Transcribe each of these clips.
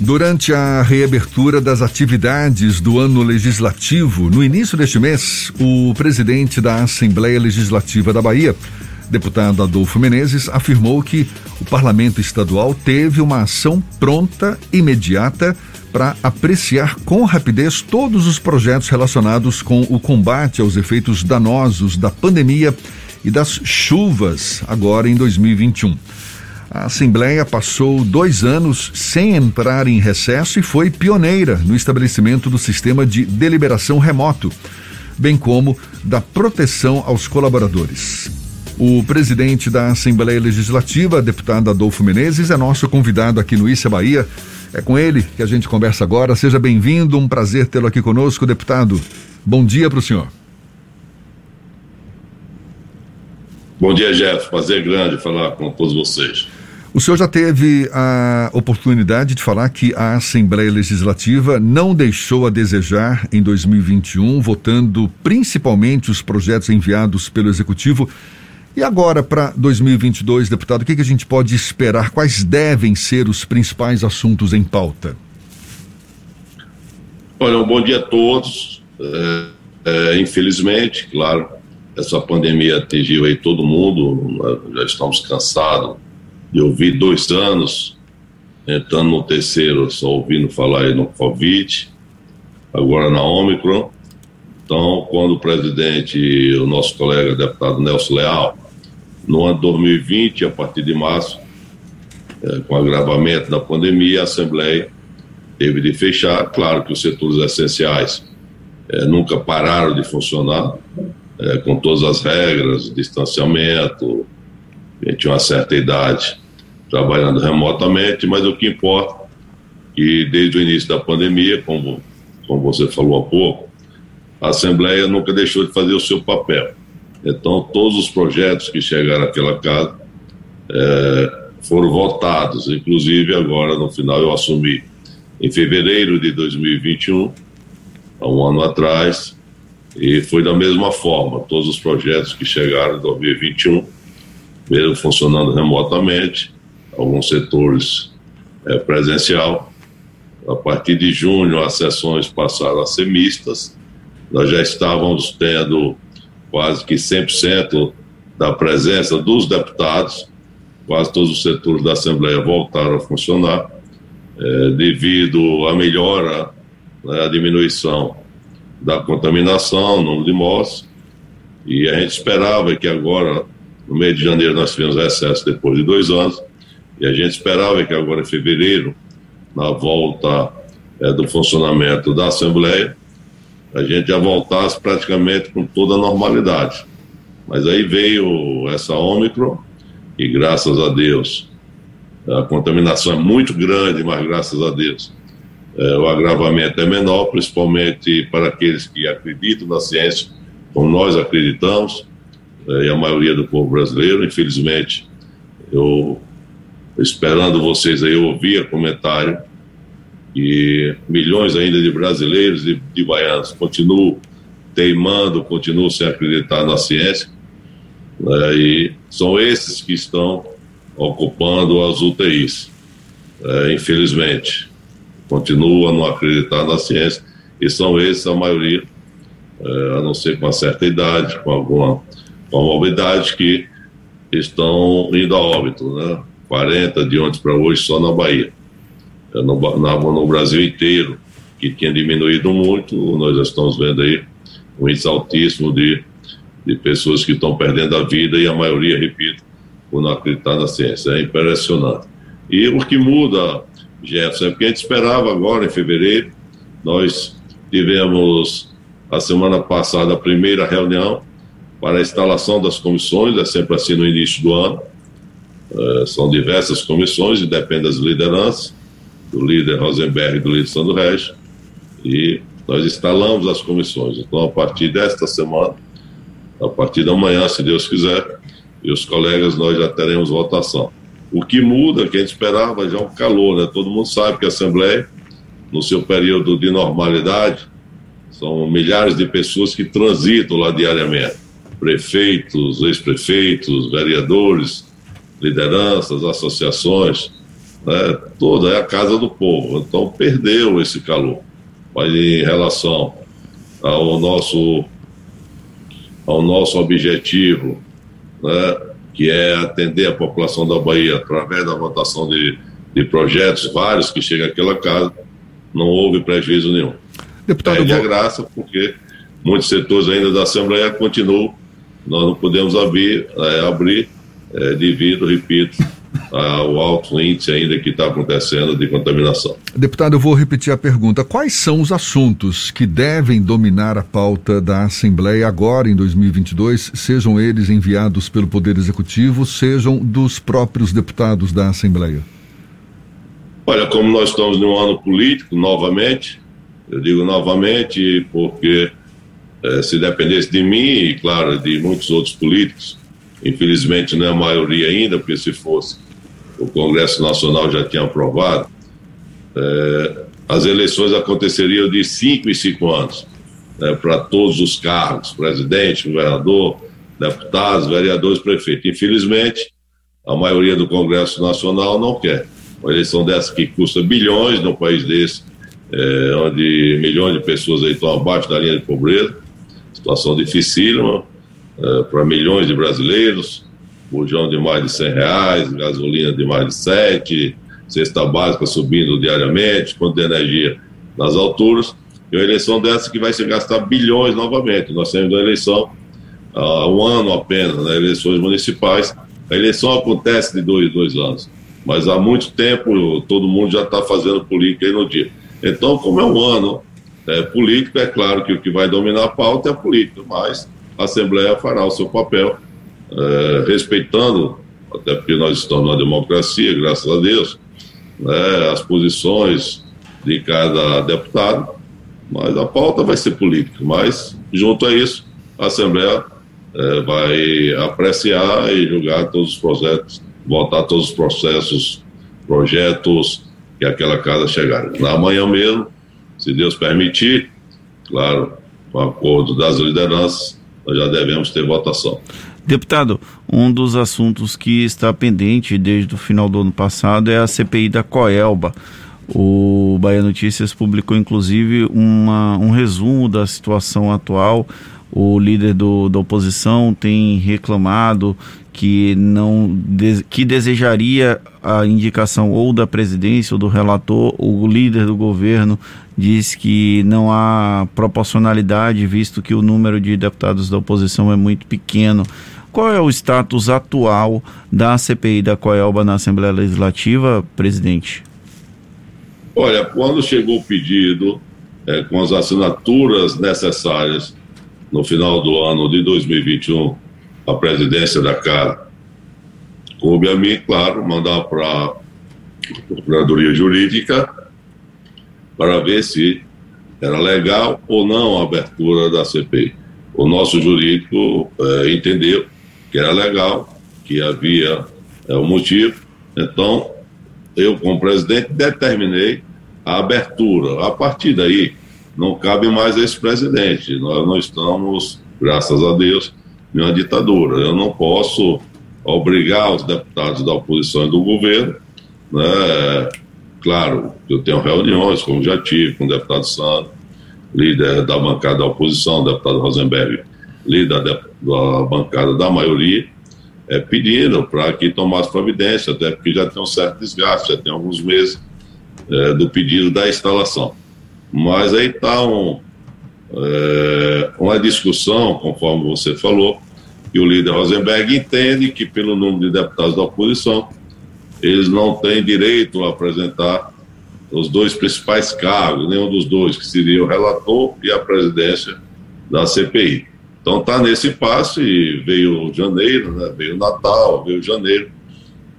Durante a reabertura das atividades do ano legislativo, no início deste mês, o presidente da Assembleia Legislativa da Bahia, deputado Adolfo Menezes, afirmou que o parlamento estadual teve uma ação pronta, imediata, para apreciar com rapidez todos os projetos relacionados com o combate aos efeitos danosos da pandemia e das chuvas agora em 2021. A Assembleia passou dois anos sem entrar em recesso e foi pioneira no estabelecimento do sistema de deliberação remoto, bem como da proteção aos colaboradores. O presidente da Assembleia Legislativa, deputado Adolfo Menezes, é nosso convidado aqui no Issa Bahia. É com ele que a gente conversa agora. Seja bem-vindo, um prazer tê-lo aqui conosco, deputado. Bom dia para o senhor. Bom dia, Jeff. Prazer grande falar com todos vocês. O senhor já teve a oportunidade de falar que a Assembleia Legislativa não deixou a desejar em 2021, votando principalmente os projetos enviados pelo Executivo. E agora, para 2022, deputado, o que, que a gente pode esperar? Quais devem ser os principais assuntos em pauta? Olha, um bom dia a todos. É, é, infelizmente, claro, essa pandemia atingiu aí todo mundo, já estamos cansados de ouvir dois anos, entrando no terceiro, só ouvindo falar aí no Covid, agora na Omicron. Então, quando o presidente, o nosso colega deputado Nelson Leal, no ano 2020, a partir de março, é, com o agravamento da pandemia, a Assembleia teve de fechar. Claro que os setores essenciais é, nunca pararam de funcionar, é, com todas as regras, distanciamento, gente tinha uma certa idade trabalhando remotamente, mas o que importa é que desde o início da pandemia, como, como você falou há pouco, a Assembleia nunca deixou de fazer o seu papel. Então, todos os projetos que chegaram àquela casa é, foram votados, inclusive agora no final eu assumi em fevereiro de 2021, há um ano atrás, e foi da mesma forma, todos os projetos que chegaram em 2021 mesmo funcionando remotamente, alguns setores é, presencial. A partir de junho, as sessões passaram a ser mistas. Nós já estávamos tendo quase que 100% da presença dos deputados, quase todos os setores da Assembleia voltaram a funcionar, é, devido à melhora, né, à diminuição da contaminação, número de mortes, e a gente esperava que agora no mês de janeiro nós tivemos recesso depois de dois anos, e a gente esperava que agora em fevereiro, na volta é, do funcionamento da Assembleia, a gente já voltasse praticamente com toda a normalidade. Mas aí veio essa Ômicron, e graças a Deus, a contaminação é muito grande, mas graças a Deus, é, o agravamento é menor, principalmente para aqueles que acreditam na ciência, como nós acreditamos, e a maioria do povo brasileiro. Infelizmente, eu esperando vocês aí ouvir comentário e milhões ainda de brasileiros e de baianos continuam teimando, continuam sem acreditar na ciência, né, e são esses que estão ocupando as UTIs, é, infelizmente. Continuam a não acreditar na ciência, e são esses a maioria, é, a não ser com uma certa idade, com alguma comorbidades que estão indo a óbito, né? 40 de ontem para hoje só na Bahia. É, no, na, no Brasil inteiro, que tinha diminuído muito, nós já estamos vendo aí um índice altíssimo de, de pessoas que estão perdendo a vida e a maioria, repito, por não acreditar na ciência. É impressionante. E o que muda, Jefferson, é porque a gente esperava agora, em fevereiro, nós tivemos a semana passada a primeira reunião para a instalação das comissões, é sempre assim no início do ano. É, são diversas comissões e depende das lideranças, do líder Rosenberg e do líder Sandro Regis, e nós instalamos as comissões. Então, a partir desta semana, a partir da manhã, se Deus quiser, e os colegas, nós já teremos votação. O que muda, que a gente esperava, já é um calor, né? Todo mundo sabe que a Assembleia, no seu período de normalidade, são milhares de pessoas que transitam lá diariamente prefeitos, ex-prefeitos, vereadores, lideranças, associações, né, toda é a casa do povo, então perdeu esse calor. Mas em relação ao nosso, ao nosso objetivo, né, que é atender a população da Bahia através da votação de, de projetos vários que chegam àquela casa, não houve prejuízo nenhum. Deputado, Perde a graça porque muitos setores ainda da Assembleia continuam, nós não podemos abrir, é, abrir é, devido, repito, ao alto índice ainda que está acontecendo de contaminação. Deputado, eu vou repetir a pergunta. Quais são os assuntos que devem dominar a pauta da Assembleia agora em 2022, sejam eles enviados pelo Poder Executivo, sejam dos próprios deputados da Assembleia? Olha, como nós estamos num ano político, novamente, eu digo novamente porque se dependesse de mim e, claro, de muitos outros políticos, infelizmente não é a maioria ainda, porque se fosse o Congresso Nacional já tinha aprovado, é, as eleições aconteceriam de cinco em cinco anos, né, para todos os cargos, presidente, governador, deputados, vereadores, prefeito. Infelizmente, a maioria do Congresso Nacional não quer. Uma eleição dessa que custa bilhões num país desse, é, onde milhões de pessoas estão abaixo da linha de pobreza, situação dificílima é, para milhões de brasileiros, bujão de mais de 100 reais, gasolina de mais de 7, cesta básica subindo diariamente, quanto de energia nas alturas, e uma eleição dessa que vai se gastar bilhões novamente. Nós temos uma eleição há um ano apenas, né, eleições municipais. A eleição acontece de dois, dois anos, mas há muito tempo todo mundo já está fazendo política aí no dia. Então, como é um ano é, político, é claro que o que vai dominar a pauta é a política, mas a Assembleia fará o seu papel é, respeitando, até porque nós estamos numa democracia, graças a Deus, né, as posições de cada deputado, mas a pauta vai ser política. Mas, junto a isso, a Assembleia é, vai apreciar e julgar todos os projetos, votar todos os processos, projetos que aquela casa chegar. Na manhã mesmo, se Deus permitir, claro, com acordo das lideranças, nós já devemos ter votação. Deputado, um dos assuntos que está pendente desde o final do ano passado é a CPI da Coelba. O Bahia Notícias publicou inclusive uma, um resumo da situação atual. O líder do, da oposição tem reclamado que não que desejaria a indicação ou da presidência ou do relator, o líder do governo diz que não há proporcionalidade, visto que o número de deputados da oposição é muito pequeno. Qual é o status atual da CPI da Coelba na Assembleia Legislativa, presidente? Olha, quando chegou o pedido é, com as assinaturas necessárias no final do ano de 2021, a presidência da Casa, coube a mim, claro, mandar para a Procuradoria Jurídica para ver se era legal ou não a abertura da CPI. O nosso jurídico é, entendeu que era legal, que havia é, um motivo. Então, eu, como presidente, determinei a abertura. A partir daí, não cabe mais a esse presidente. Nós não estamos, graças a Deus, em uma ditadura. Eu não posso obrigar os deputados da oposição e do governo. Né? Claro, eu tenho reuniões, como já tive, com o deputado Sandro, líder da bancada da oposição, o deputado Rosenberg, líder da, da bancada da maioria, é, pediram para que tomasse providência, até porque já tem um certo desgaste, já tem alguns meses é, do pedido da instalação. Mas aí está um, é, uma discussão, conforme você falou, que o líder Rosenberg entende que, pelo número de deputados da oposição, eles não têm direito a apresentar os dois principais cargos, nenhum dos dois, que seria o relator e a presidência da CPI. Então está nesse passo e veio janeiro, né? veio Natal, veio janeiro,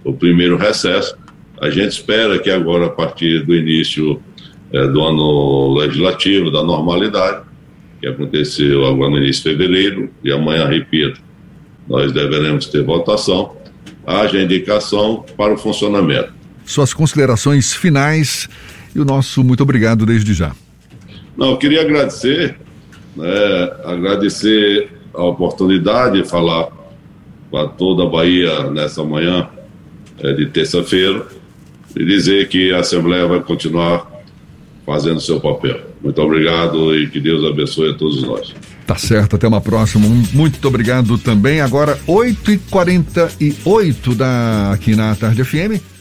o primeiro recesso. A gente espera que agora, a partir do início é, do ano legislativo, da normalidade, que aconteceu agora no início de fevereiro, e amanhã, repito, nós deveremos ter votação, haja indicação para o funcionamento. Suas considerações finais e o nosso muito obrigado desde já. Não, eu queria agradecer né, agradecer a oportunidade de falar para toda a Bahia nessa manhã é, de terça-feira e dizer que a Assembleia vai continuar fazendo seu papel. Muito obrigado e que Deus abençoe a todos nós. Tá certo, até uma próxima. Muito obrigado também. Agora, 8h48 da, aqui na Tarde FM.